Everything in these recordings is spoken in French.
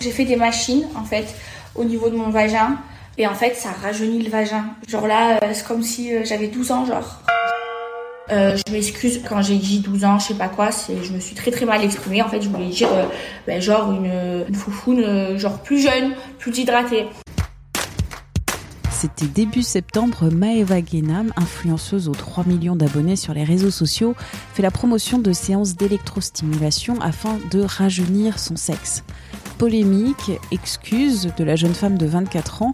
J'ai fait des machines en fait au niveau de mon vagin et en fait ça rajeunit le vagin. Genre là, euh, c'est comme si euh, j'avais 12 ans genre. Euh, je m'excuse quand j'ai dit 12 ans, je sais pas quoi, c'est, je me suis très très mal exprimée. En fait, je voulais dire ben, genre une, une foufoune, genre plus jeune, plus hydratée. C'était début septembre, Maeva Guénam, influenceuse aux 3 millions d'abonnés sur les réseaux sociaux, fait la promotion de séances d'électrostimulation afin de rajeunir son sexe. Polémique, excuse de la jeune femme de 24 ans,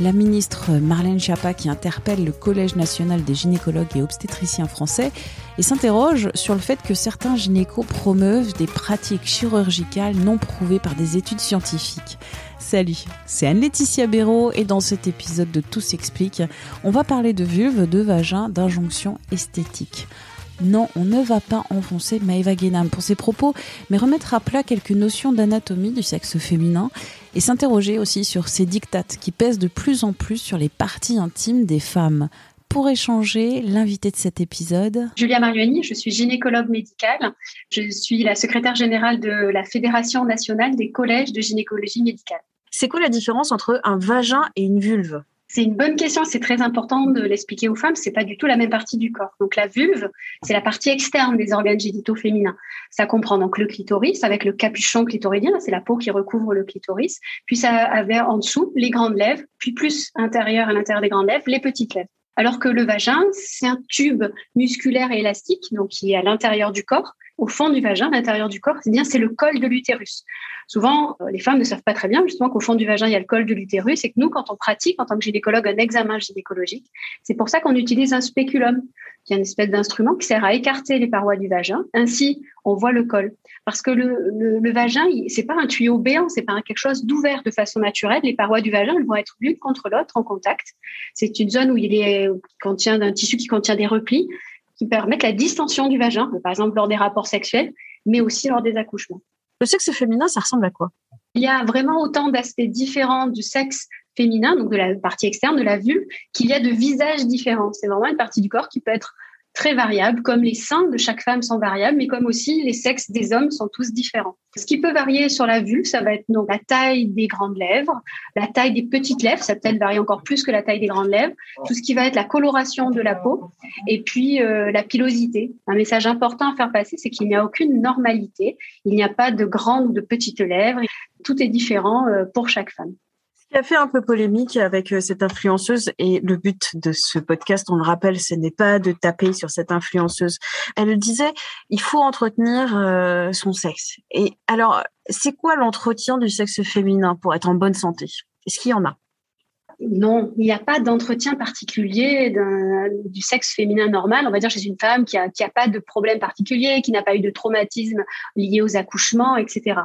la ministre Marlène Schiappa qui interpelle le Collège national des gynécologues et obstétriciens français et s'interroge sur le fait que certains gynécos promeuvent des pratiques chirurgicales non prouvées par des études scientifiques. Salut, c'est Anne-Laetitia Béraud et dans cet épisode de Tout s'explique, on va parler de vulve, de vagin, d'injonction esthétique. Non, on ne va pas enfoncer Maëva Guénam pour ses propos, mais remettre à plat quelques notions d'anatomie du sexe féminin et s'interroger aussi sur ces dictates qui pèsent de plus en plus sur les parties intimes des femmes. Pour échanger, l'invité de cet épisode, Julia Marioni, je suis gynécologue médicale. Je suis la secrétaire générale de la Fédération nationale des collèges de gynécologie médicale. C'est quoi la différence entre un vagin et une vulve? C'est une bonne question, c'est très important de l'expliquer aux femmes, c'est pas du tout la même partie du corps. Donc la vulve, c'est la partie externe des organes génitaux féminins. Ça comprend donc le clitoris avec le capuchon clitoridien, c'est la peau qui recouvre le clitoris, puis ça avait en dessous les grandes lèvres, puis plus intérieur à l'intérieur des grandes lèvres, les petites lèvres. Alors que le vagin, c'est un tube musculaire et élastique, donc qui est à l'intérieur du corps, au fond du vagin, à l'intérieur du corps, c'est bien c'est le col de l'utérus. Souvent, euh, les femmes ne savent pas très bien justement qu'au fond du vagin, il y a le col de l'utérus et que nous, quand on pratique en tant que gynécologue un examen gynécologique, c'est pour ça qu'on utilise un spéculum, qui est une espèce d'instrument qui sert à écarter les parois du vagin. Ainsi, on voit le col. Parce que le, le, le vagin, c'est pas un tuyau béant, c'est pas quelque chose d'ouvert de façon naturelle. Les parois du vagin, elles vont être l'une contre l'autre en contact. C'est une zone où il est, qui contient un tissu qui contient des replis qui permettent la distension du vagin, par exemple lors des rapports sexuels, mais aussi lors des accouchements. Le sexe féminin, ça ressemble à quoi? Il y a vraiment autant d'aspects différents du sexe féminin, donc de la partie externe de la vulve, qu'il y a de visages différents. C'est vraiment une partie du corps qui peut être très variable, comme les seins de chaque femme sont variables, mais comme aussi les sexes des hommes sont tous différents. Ce qui peut varier sur la vulve, ça va être donc la taille des grandes lèvres, la taille des petites lèvres, ça peut être varier encore plus que la taille des grandes lèvres, tout ce qui va être la coloration de la peau, et puis euh, la pilosité. Un message important à faire passer, c'est qu'il n'y a aucune normalité, il n'y a pas de grandes ou de petites lèvres, tout est différent euh, pour chaque femme. Qui a fait un peu polémique avec euh, cette influenceuse et le but de ce podcast, on le rappelle, ce n'est pas de taper sur cette influenceuse. Elle disait, il faut entretenir euh, son sexe. Et alors, c'est quoi l'entretien du sexe féminin pour être en bonne santé? Est-ce qu'il y en a? Non, il n'y a pas d'entretien particulier du sexe féminin normal. On va dire chez une femme qui a, qui a pas de problème particulier, qui n'a pas eu de traumatisme lié aux accouchements, etc.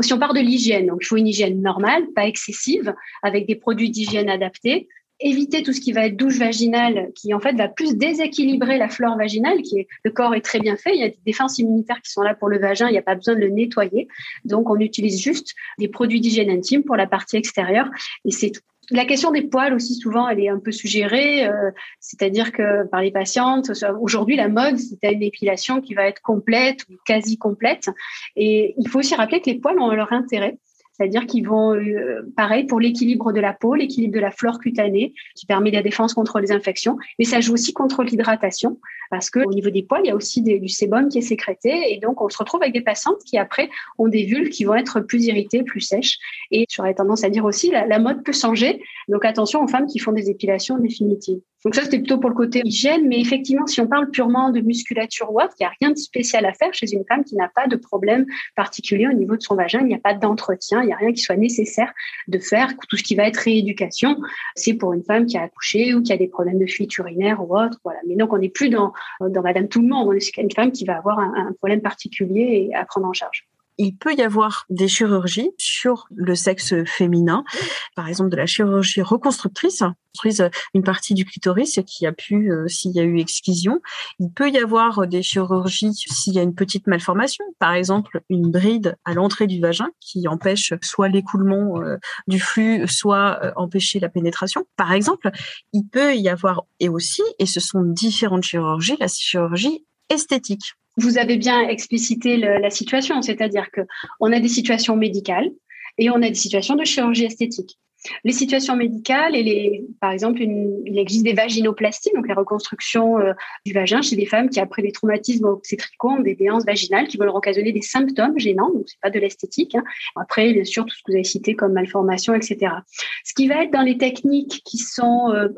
Si on part de l'hygiène, il faut une hygiène normale, pas excessive, avec des produits d'hygiène adaptés. Éviter tout ce qui va être douche vaginale, qui en fait va plus déséquilibrer la flore vaginale, qui est le corps est très bien fait. Il y a des défenses immunitaires qui sont là pour le vagin. Il n'y a pas besoin de le nettoyer. Donc on utilise juste des produits d'hygiène intime pour la partie extérieure et c'est tout. La question des poils aussi souvent, elle est un peu suggérée, euh, c'est-à-dire que par les patientes, aujourd'hui la mode, c'est une épilation qui va être complète ou quasi complète. Et il faut aussi rappeler que les poils ont leur intérêt. C'est-à-dire qu'ils vont, euh, pareil, pour l'équilibre de la peau, l'équilibre de la flore cutanée, qui permet la défense contre les infections, mais ça joue aussi contre l'hydratation, parce que au niveau des poils, il y a aussi du sébum qui est sécrété, et donc on se retrouve avec des patientes qui après ont des vulves qui vont être plus irritées, plus sèches, et j'aurais tendance à dire aussi, la mode peut changer, donc attention aux femmes qui font des épilations définitives. Donc ça, c'était plutôt pour le côté hygiène, mais effectivement, si on parle purement de musculature ou autre, il n'y a rien de spécial à faire chez une femme qui n'a pas de problème particulier au niveau de son vagin. Il n'y a pas d'entretien, il n'y a rien qui soit nécessaire de faire. Tout ce qui va être rééducation, c'est pour une femme qui a accouché ou qui a des problèmes de fuite urinaire ou autre. Voilà. Mais donc, on n'est plus dans, dans Madame Tout le Monde, on est une femme qui va avoir un, un problème particulier à prendre en charge il peut y avoir des chirurgies sur le sexe féminin, par exemple de la chirurgie reconstructrice, construise une partie du clitoris qui a pu, euh, s'il y a eu excision. Il peut y avoir des chirurgies s'il y a une petite malformation, par exemple une bride à l'entrée du vagin qui empêche soit l'écoulement euh, du flux, soit euh, empêcher la pénétration. Par exemple, il peut y avoir, et aussi, et ce sont différentes chirurgies, la chirurgie esthétique vous avez bien explicité la situation, c'est-à-dire que on a des situations médicales et on a des situations de chirurgie esthétique. Les situations médicales, et les, par exemple, il existe des vaginoplasties, donc la reconstruction euh, du vagin chez des femmes qui, après des traumatismes obstétricaux, ont des béances vaginales qui veulent occasionner des symptômes gênants, donc c'est pas de l'esthétique. Hein. Après, bien sûr, tout ce que vous avez cité comme malformation, etc. Ce qui va être dans les techniques qui sont euh,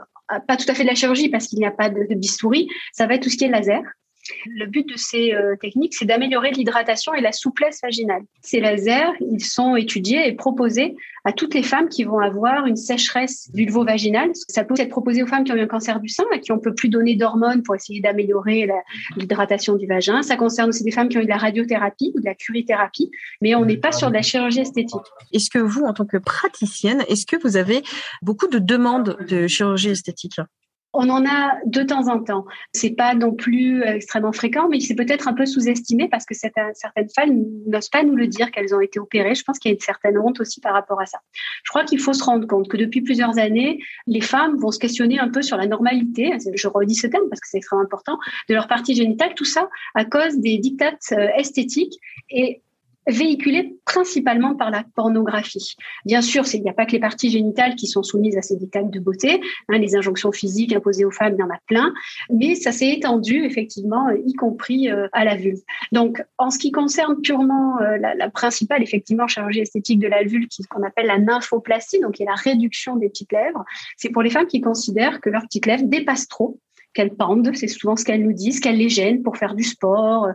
pas tout à fait de la chirurgie parce qu'il n'y a pas de, de ça va être tout ce qui est laser. Le but de ces euh, techniques, c'est d'améliorer l'hydratation et la souplesse vaginale. Ces lasers, ils sont étudiés et proposés à toutes les femmes qui vont avoir une sécheresse vulvo-vaginale. Ça peut être proposé aux femmes qui ont eu un cancer du sein, à qui on peut plus donner d'hormones pour essayer d'améliorer l'hydratation du vagin. Ça concerne aussi des femmes qui ont eu de la radiothérapie ou de la curithérapie, mais on n'est pas sur de la chirurgie esthétique. Est-ce que vous, en tant que praticienne, est-ce que vous avez beaucoup de demandes de chirurgie esthétique? On en a de temps en temps. C'est pas non plus euh, extrêmement fréquent, mais c'est peut-être un peu sous-estimé parce que certaines femmes n'osent pas nous le dire qu'elles ont été opérées. Je pense qu'il y a une certaine honte aussi par rapport à ça. Je crois qu'il faut se rendre compte que depuis plusieurs années, les femmes vont se questionner un peu sur la normalité. Je redis ce terme parce que c'est extrêmement important de leur partie génitale. Tout ça à cause des dictates euh, esthétiques et véhiculée principalement par la pornographie. Bien sûr, il n'y a pas que les parties génitales qui sont soumises à ces dictats de beauté. Hein, les injonctions physiques imposées aux femmes, il y en a plein. Mais ça s'est étendu, effectivement, euh, y compris euh, à la vulve. Donc, en ce qui concerne purement euh, la, la, principale, effectivement, chirurgie esthétique de la vulve, qu'on appelle la nymphoplastie, donc qui est la réduction des petites lèvres, c'est pour les femmes qui considèrent que leurs petites lèvres dépassent trop qu'elles pendent, c'est souvent ce qu'elles nous disent, qu'elles les gênent pour faire du sport,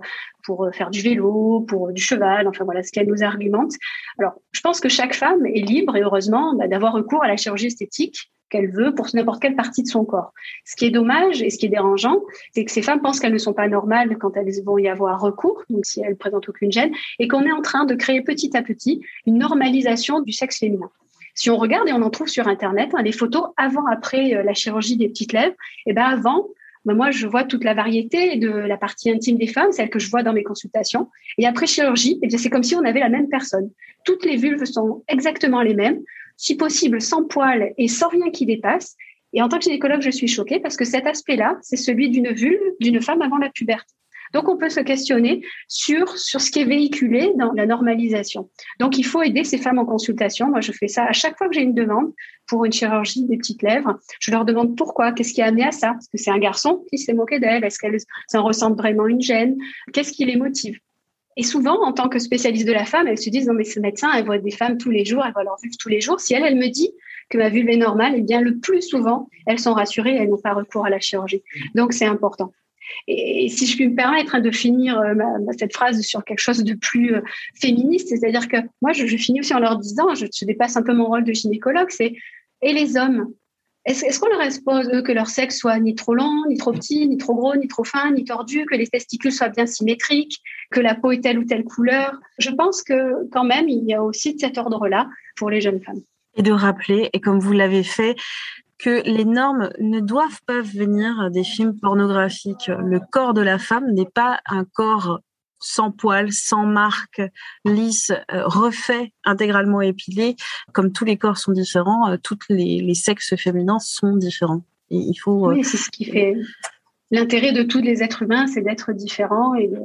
pour euh, faire du vélo, pour euh, du cheval, enfin voilà ce qu'elles nous argumentent. Alors, je pense que chaque femme est libre et heureusement bah, d'avoir recours à la chirurgie esthétique qu'elle veut pour n'importe quelle partie de son corps. Ce qui est dommage et ce qui est dérangeant, c'est que ces femmes pensent qu'elles ne sont pas normales quand elles vont y avoir recours, donc si elles présentent aucune gêne, et qu'on est en train de créer petit à petit une normalisation du sexe féminin. Si on regarde et on en trouve sur Internet, hein, les photos avant-après euh, la chirurgie des petites lèvres, et eh ben avant, ben moi, je vois toute la variété de la partie intime des femmes, celle que je vois dans mes consultations. Et après chirurgie, eh c'est comme si on avait la même personne. Toutes les vulves sont exactement les mêmes, si possible sans poils et sans rien qui dépasse. Et en tant que gynécologue, je suis choquée parce que cet aspect-là, c'est celui d'une vulve d'une femme avant la puberté. Donc, on peut se questionner sur, ce qui est véhiculé dans la normalisation. Donc, il faut aider ces femmes en consultation. Moi, je fais ça à chaque fois que j'ai une demande pour une chirurgie des petites lèvres. Je leur demande pourquoi, qu'est-ce qui a amené à ça? Est-ce que c'est un garçon qui s'est moqué d'elle? Est-ce qu'elle en ressent vraiment une gêne? Qu'est-ce qui les motive? Et souvent, en tant que spécialiste de la femme, elles se disent non mais ce médecin, elle voit des femmes tous les jours, elle voit leur vulve tous les jours. Si elle, elle me dit que ma vulve est normale, eh bien le plus souvent, elles sont rassurées, elles n'ont pas recours à la chirurgie. Donc c'est important. Et, si je puis me permettre hein, de finir euh, cette phrase sur quelque chose de plus euh, féministe, c'est-à-dire que moi, je, finis aussi en leur disant, je, dépasse un peu mon rôle de gynécologue, c'est et les hommes est-ce qu'on leur expose que leur sexe soit ni trop long, ni trop petit, ni trop gros, ni trop fin, ni tordu, que les testicules soient bien symétriques, que la peau est telle ou telle couleur? Je pense que quand même, il y a aussi de cet ordre-là pour les jeunes femmes. Et de rappeler, et comme vous l'avez fait, que les normes ne doivent pas venir des films pornographiques. Le corps de la femme n'est pas un corps sans poils, sans marque, lisse, euh, refait, intégralement épilé. Comme tous les corps sont différents, euh, tous les, sexes féminins sont différents. Et il faut. Euh, oui, c'est ce qui fait l'intérêt de tous les êtres humains, c'est d'être différents et de,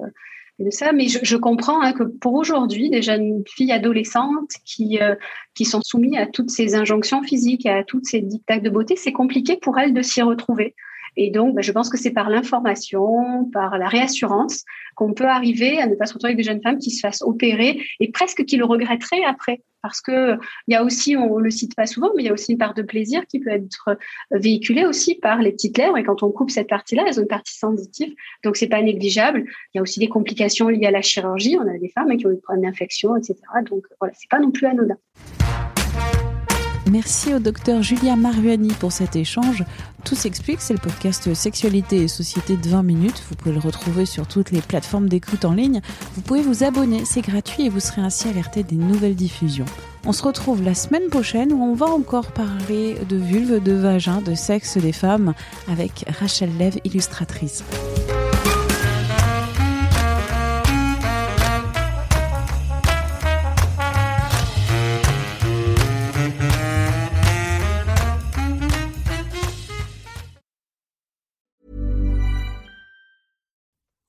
Mais je, comprends hein, que pour aujourd'hui, déjà une fille adolescente qui, euh, qui sont soumises à toutes ces injonctions physiques, à toutes ces dictats de beauté, c'est compliqué pour elle de s'y retrouver. Et donc, ben, je pense que c'est par l'information, par la réassurance, qu'on peut arriver à ne pas se retrouver avec des jeunes femmes qui se fassent opérer et presque qui le regretteraient après. Parce que il y a aussi, on le cite pas souvent, mais il y a aussi une part de plaisir qui peut être véhiculée aussi par les petites lèvres. Et quand on coupe cette partie-là, elles ont une partie sensitive, donc c'est pas négligeable. Il y a aussi des complications liées à la chirurgie. On a des femmes qui ont eu des problèmes d'infection, etc. Donc voilà, c'est pas non plus anodin. Merci au docteur Julia Maruani pour cet échange. Tout s'explique, c'est le podcast Sexualité et Société de 20 minutes. Vous pouvez le retrouver sur toutes les plateformes d'écoute en ligne. Vous pouvez vous abonner, c'est gratuit et vous serez ainsi alerté des nouvelles diffusions. On se retrouve la semaine prochaine où on va encore parler de vulve, de vagin, de sexe des femmes avec Rachel Lev, illustratrice.